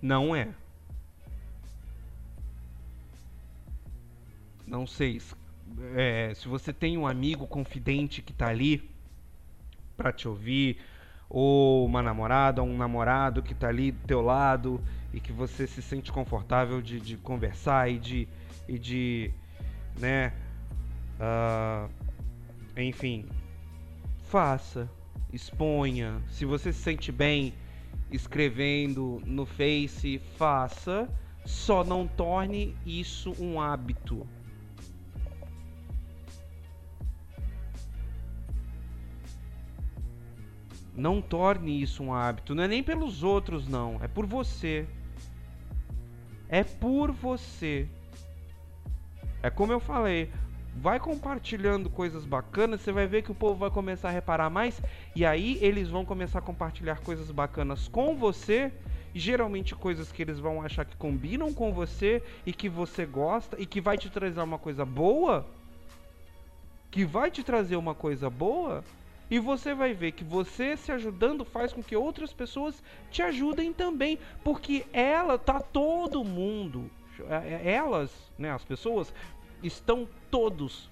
Não é. não sei, é, se você tem um amigo confidente que está ali para te ouvir, ou uma namorada, ou um namorado que está ali do teu lado e que você se sente confortável de, de conversar e de, e de né, uh, enfim, faça, exponha. Se você se sente bem escrevendo no Face, faça. Só não torne isso um hábito. Não torne isso um hábito. Não é nem pelos outros, não. É por você. É por você. É como eu falei. Vai compartilhando coisas bacanas, você vai ver que o povo vai começar a reparar mais. E aí eles vão começar a compartilhar coisas bacanas com você. Geralmente coisas que eles vão achar que combinam com você e que você gosta e que vai te trazer uma coisa boa. Que vai te trazer uma coisa boa e você vai ver que você se ajudando faz com que outras pessoas te ajudem também, porque ela tá todo mundo, é, é, elas, né, as pessoas estão todos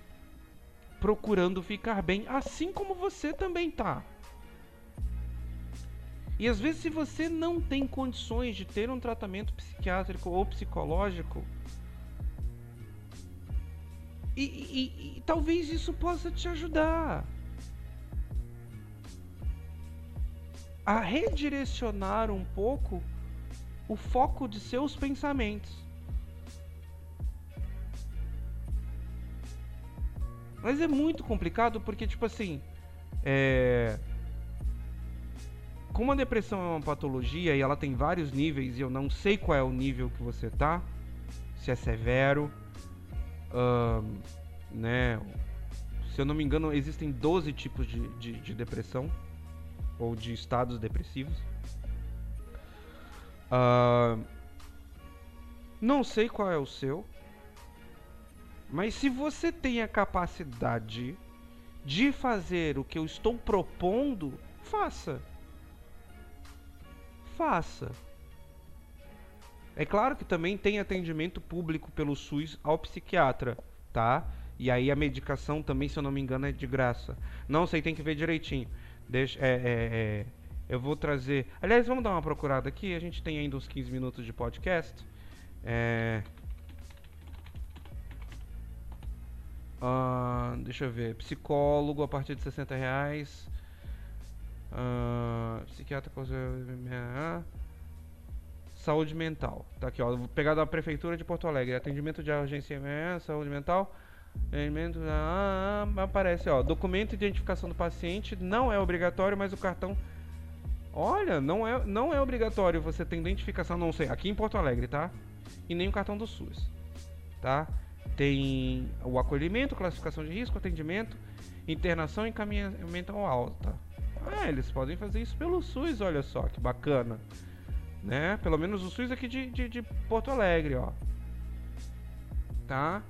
procurando ficar bem, assim como você também tá. E às vezes se você não tem condições de ter um tratamento psiquiátrico ou psicológico, e, e, e talvez isso possa te ajudar. a redirecionar um pouco o foco de seus pensamentos. Mas é muito complicado porque, tipo assim, é... como a depressão é uma patologia e ela tem vários níveis e eu não sei qual é o nível que você tá, se é severo, né? Se eu não me engano, existem 12 tipos de, de, de depressão ou de estados depressivos. Uh, não sei qual é o seu, mas se você tem a capacidade de fazer o que eu estou propondo, faça. Faça. É claro que também tem atendimento público pelo SUS ao psiquiatra, tá? E aí a medicação também, se eu não me engano, é de graça. Não sei, tem que ver direitinho. Deixa, é, é, é, eu vou trazer. Aliás, vamos dar uma procurada aqui. A gente tem ainda uns 15 minutos de podcast. É, Uh, deixa eu ver. Psicólogo a partir de 60 reais. Uh, psiquiatra Saúde mental. Tá aqui, ó. Vou pegar da Prefeitura de Porto Alegre. Atendimento de urgência saúde mental. Atendimento. Ah, aparece, ó. Documento de identificação do paciente. Não é obrigatório, mas o cartão. Olha, não é, não é obrigatório você ter identificação, não sei, aqui em Porto Alegre, tá? E nem o cartão do SUS, tá? Tem o acolhimento, classificação de risco, atendimento, internação e encaminhamento ao alta. Ah, eles podem fazer isso pelo SUS, olha só que bacana. Né? Pelo menos o SUS aqui de, de, de Porto Alegre, ó. Tá?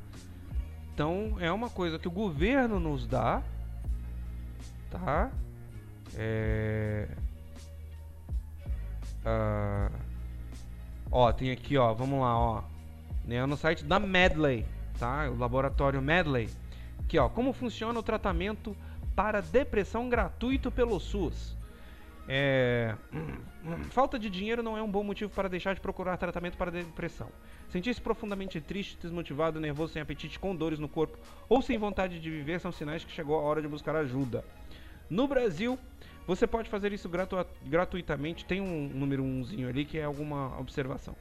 Então é uma coisa que o governo nos dá, tá? É... Ah... Ó, tem aqui, ó, vamos lá, ó. Né, no site da Medley, tá? O laboratório Medley. Aqui, ó, como funciona o tratamento para depressão gratuito pelo SUS. É... Falta de dinheiro não é um bom motivo para deixar de procurar tratamento para depressão. Sentir-se profundamente triste, desmotivado, nervoso, sem apetite, com dores no corpo ou sem vontade de viver são sinais que chegou a hora de buscar ajuda. No Brasil, você pode fazer isso gratu gratuitamente. Tem um número umzinho ali que é alguma observação.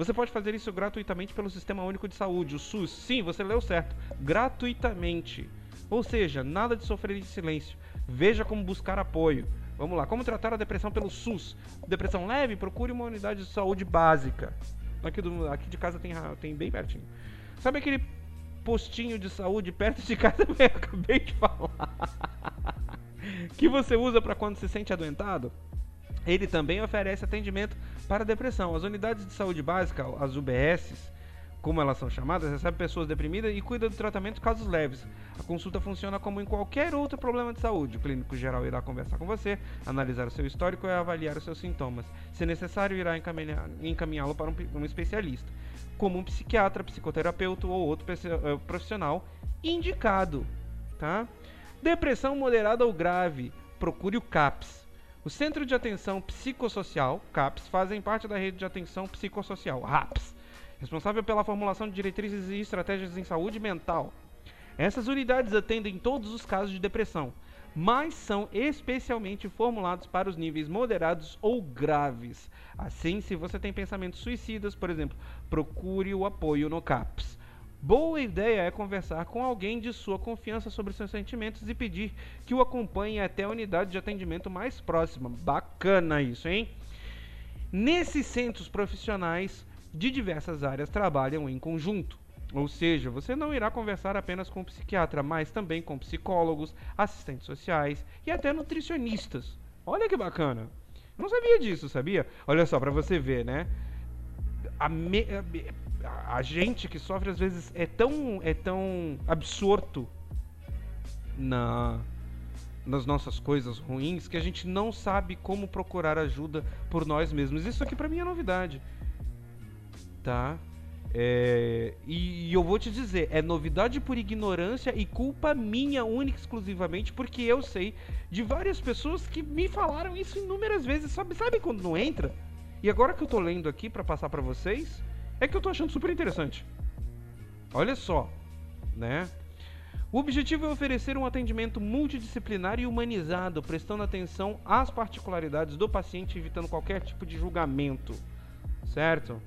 Você pode fazer isso gratuitamente pelo Sistema Único de Saúde, o SUS. Sim, você leu certo. Gratuitamente. Ou seja, nada de sofrer em silêncio. Veja como buscar apoio. Vamos lá, como tratar a depressão pelo SUS? Depressão leve? Procure uma unidade de saúde básica. Aqui, do, aqui de casa tem, tem bem pertinho. Sabe aquele postinho de saúde perto de casa eu acabei de falar? que você usa para quando se sente adoentado? Ele também oferece atendimento para depressão. As unidades de saúde básica, as UBSs, como elas são chamadas, recebem pessoas deprimidas e cuida do tratamento de casos leves. A consulta funciona como em qualquer outro problema de saúde. O clínico geral irá conversar com você, analisar o seu histórico e avaliar os seus sintomas. Se necessário, irá encaminhá-lo para um, um especialista, como um psiquiatra, psicoterapeuta ou outro eh, profissional indicado. Tá? Depressão moderada ou grave, procure o CAPS. O Centro de Atenção Psicossocial, CAPS, fazem parte da rede de atenção psicossocial, RAPS, responsável pela formulação de diretrizes e estratégias em saúde mental. Essas unidades atendem todos os casos de depressão, mas são especialmente formulados para os níveis moderados ou graves. Assim, se você tem pensamentos suicidas, por exemplo, procure o apoio no CAPS. Boa ideia é conversar com alguém de sua confiança sobre seus sentimentos e pedir que o acompanhe até a unidade de atendimento mais próxima. Bacana isso, hein? Nesses centros profissionais de diversas áreas trabalham em conjunto. Ou seja, você não irá conversar apenas com o psiquiatra, mas também com psicólogos, assistentes sociais e até nutricionistas. Olha que bacana. Não sabia disso, sabia? Olha só, para você ver, né? Me a gente que sofre às vezes é tão é tão absorto na nas nossas coisas ruins que a gente não sabe como procurar ajuda por nós mesmos. Isso aqui para mim é novidade, tá? É, e, e, eu vou te dizer, é novidade por ignorância e culpa minha única exclusivamente, porque eu sei de várias pessoas que me falaram isso inúmeras vezes. Sabe, sabe quando não entra? E agora que eu tô lendo aqui para passar para vocês, é que eu tô achando super interessante. Olha só, né? O objetivo é oferecer um atendimento multidisciplinar e humanizado, prestando atenção às particularidades do paciente, evitando qualquer tipo de julgamento. Certo?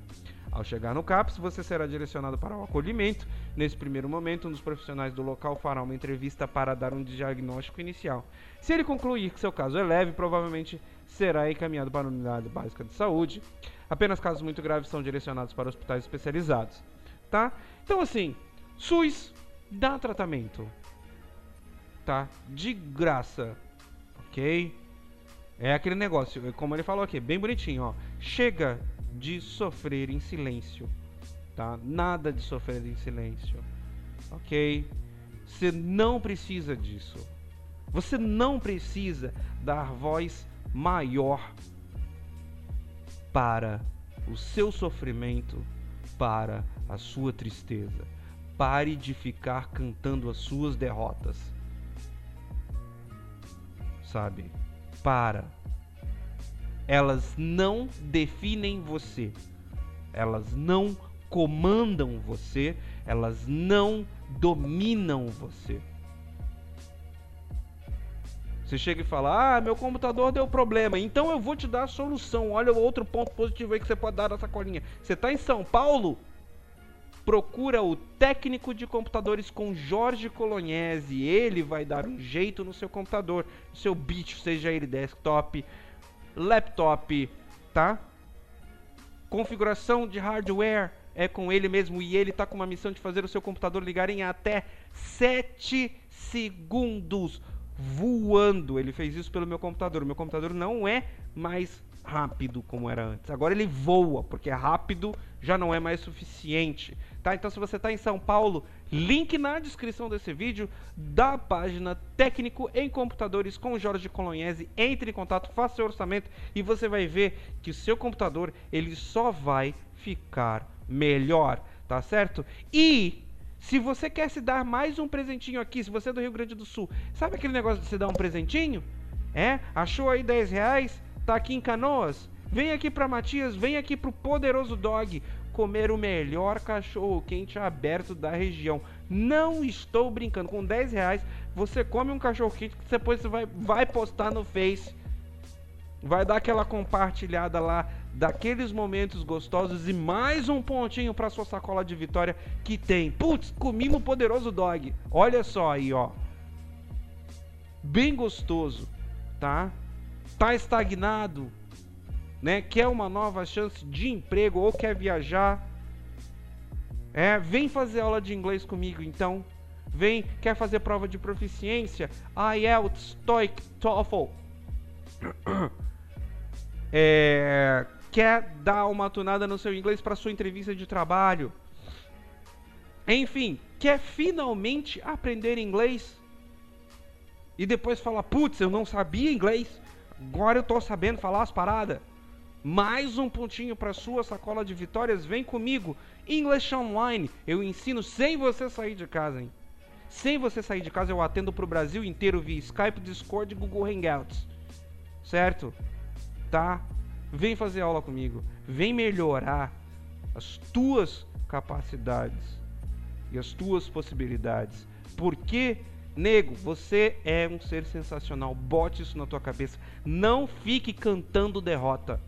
Ao chegar no CAPS, você será direcionado para o acolhimento. Nesse primeiro momento, um dos profissionais do local fará uma entrevista para dar um diagnóstico inicial. Se ele concluir que seu caso é leve, provavelmente será encaminhado para a unidade básica de saúde. Apenas casos muito graves são direcionados para hospitais especializados. Tá? Então, assim, SUS dá tratamento. Tá? De graça. Ok? É aquele negócio, como ele falou aqui, bem bonitinho, ó. Chega de sofrer em silêncio. Tá? Nada de sofrer em silêncio. Ok? Você não precisa disso. Você não precisa dar voz maior para o seu sofrimento, para a sua tristeza. Pare de ficar cantando as suas derrotas. Sabe? Para. Elas não definem você. Elas não comandam você. Elas não dominam você. Você chega e fala: Ah, meu computador deu problema, então eu vou te dar a solução. Olha o outro ponto positivo aí que você pode dar nessa colinha. Você está em São Paulo? procura o técnico de computadores com Jorge Colognese. Ele vai dar um jeito no seu computador, no seu bicho, seja ele desktop, laptop, tá? Configuração de hardware é com ele mesmo e ele está com uma missão de fazer o seu computador ligar em até 7 segundos voando. Ele fez isso pelo meu computador. O meu computador não é mais rápido como era antes. Agora ele voa, porque rápido já não é mais suficiente. Tá? Então se você está em São Paulo, link na descrição desse vídeo da página Técnico em Computadores com Jorge Colognese. Entre em contato, faça seu orçamento e você vai ver que o seu computador ele só vai ficar melhor, tá certo? E se você quer se dar mais um presentinho aqui, se você é do Rio Grande do Sul, sabe aquele negócio de se dar um presentinho? É? Achou aí 10 reais? Tá aqui em Canoas? Vem aqui para Matias, vem aqui pro Poderoso Dog comer o melhor cachorro quente aberto da região. Não estou brincando. Com 10 reais você come um cachorro quente que depois você vai, vai postar no Face. Vai dar aquela compartilhada lá daqueles momentos gostosos e mais um pontinho para sua sacola de vitória que tem. Putz, comimos o poderoso dog. Olha só aí, ó. Bem gostoso, tá? Tá estagnado, né? Quer uma nova chance de emprego ou quer viajar? É, vem fazer aula de inglês comigo, então. Vem, quer fazer prova de proficiência? IELTS, TOEIC, TOEFL. É, quer dar uma tunada no seu inglês para sua entrevista de trabalho? Enfim, quer finalmente aprender inglês? E depois falar, putz, eu não sabia inglês, agora eu tô sabendo falar as paradas. Mais um pontinho para sua sacola de vitórias. Vem comigo. English Online. Eu ensino sem você sair de casa, hein? Sem você sair de casa, eu atendo para o Brasil inteiro via Skype, Discord e Google Hangouts. Certo? Tá? Vem fazer aula comigo. Vem melhorar as tuas capacidades e as tuas possibilidades. Porque, nego, você é um ser sensacional. Bote isso na tua cabeça. Não fique cantando derrota.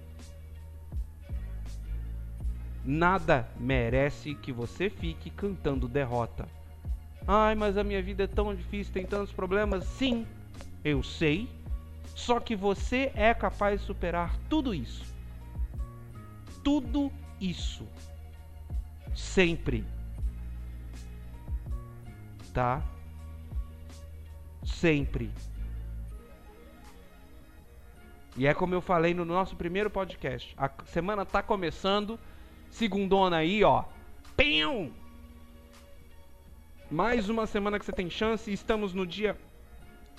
Nada merece que você fique cantando derrota. Ai, mas a minha vida é tão difícil, tem tantos problemas. Sim, eu sei. Só que você é capaz de superar tudo isso. Tudo isso. Sempre. Tá? Sempre. E é como eu falei no nosso primeiro podcast. A semana tá começando segundona aí, ó. Pim! Mais uma semana que você tem chance. Estamos no dia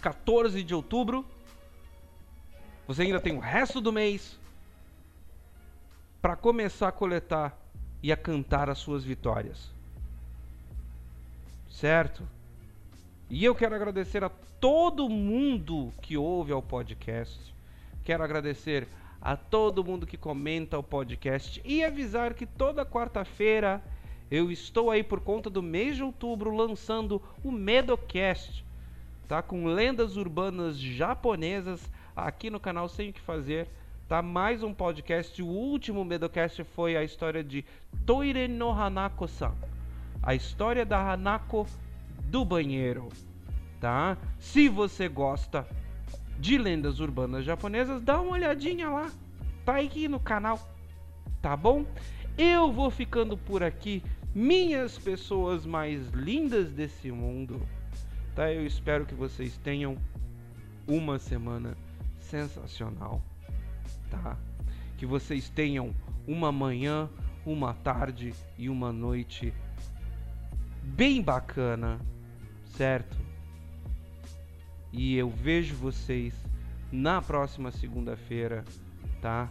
14 de outubro. Você ainda tem o resto do mês para começar a coletar e a cantar as suas vitórias. Certo? E eu quero agradecer a todo mundo que ouve ao podcast. Quero agradecer a todo mundo que comenta o podcast e avisar que toda quarta-feira Eu estou aí por conta do mês de outubro lançando o Medocast, tá? Com lendas urbanas japonesas aqui no canal Sem o que fazer, tá? Mais um podcast. O último Medocast foi a história de Toire no Hanako-san, a história da Hanako do banheiro, tá? Se você gosta de lendas urbanas japonesas, dá uma olhadinha lá. Tá aqui no canal, tá bom? Eu vou ficando por aqui, minhas pessoas mais lindas desse mundo. Tá? Eu espero que vocês tenham uma semana sensacional, tá? Que vocês tenham uma manhã, uma tarde e uma noite bem bacana, certo? E eu vejo vocês na próxima segunda-feira, tá?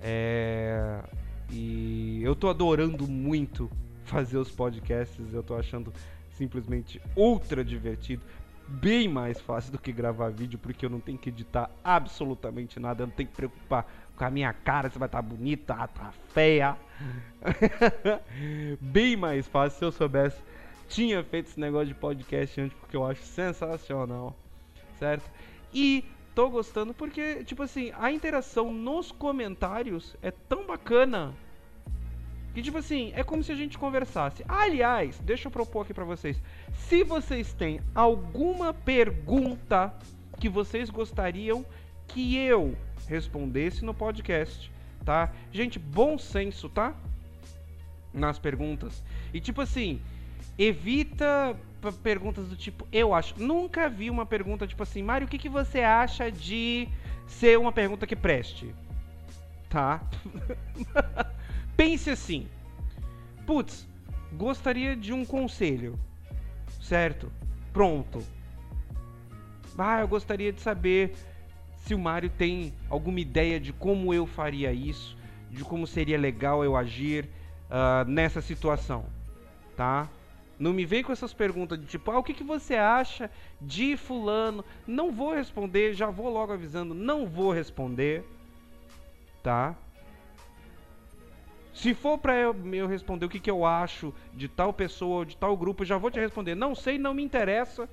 É... E eu tô adorando muito fazer os podcasts, eu tô achando simplesmente ultra divertido, bem mais fácil do que gravar vídeo, porque eu não tenho que editar absolutamente nada, eu não tenho que preocupar com a minha cara, se vai estar tá bonita, tá feia. bem mais fácil se eu soubesse. Tinha feito esse negócio de podcast antes, porque eu acho sensacional, certo? E tô gostando porque, tipo assim, a interação nos comentários é tão bacana que tipo assim, é como se a gente conversasse. Aliás, deixa eu propor aqui para vocês. Se vocês têm alguma pergunta que vocês gostariam que eu respondesse no podcast, tá? Gente, bom senso, tá? Nas perguntas. E tipo assim, evita perguntas do tipo, eu acho. Nunca vi uma pergunta tipo assim, Mário, o que, que você acha de ser uma pergunta que preste? Tá? Pense assim. Putz, gostaria de um conselho. Certo? Pronto. Ah, eu gostaria de saber se o Mário tem alguma ideia de como eu faria isso, de como seria legal eu agir uh, nessa situação, tá? Não me vem com essas perguntas de tipo, ah, o que, que você acha de fulano? Não vou responder, já vou logo avisando, não vou responder, tá? Se for para eu, eu, responder o que, que eu acho de tal pessoa ou de tal grupo, eu já vou te responder. Não sei, não me interessa.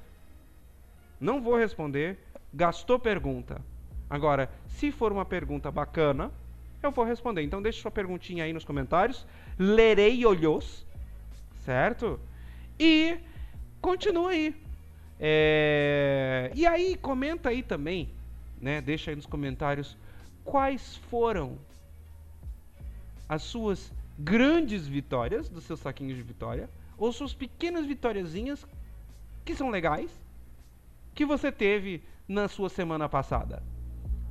Não vou responder. Gastou pergunta. Agora, se for uma pergunta bacana, eu vou responder. Então deixe sua perguntinha aí nos comentários. Lerei olhos. Certo? E continua aí. É... E aí, comenta aí também, né? Deixa aí nos comentários quais foram as suas grandes vitórias dos seus saquinhos de vitória, ou suas pequenas vitóriazinhas que são legais, que você teve na sua semana passada.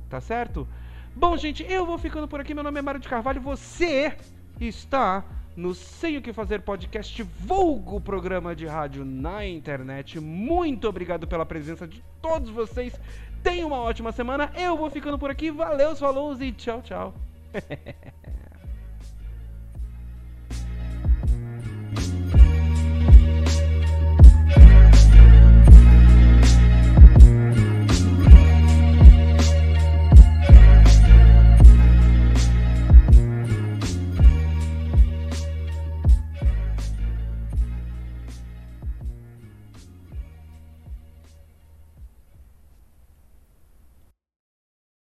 Tá certo? Bom, gente, eu vou ficando por aqui. Meu nome é Mário de Carvalho. Você está no Sem o que Fazer podcast, vulgo programa de rádio na internet. Muito obrigado pela presença de todos vocês. Tenha uma ótima semana. Eu vou ficando por aqui. Valeu, falou e tchau, tchau.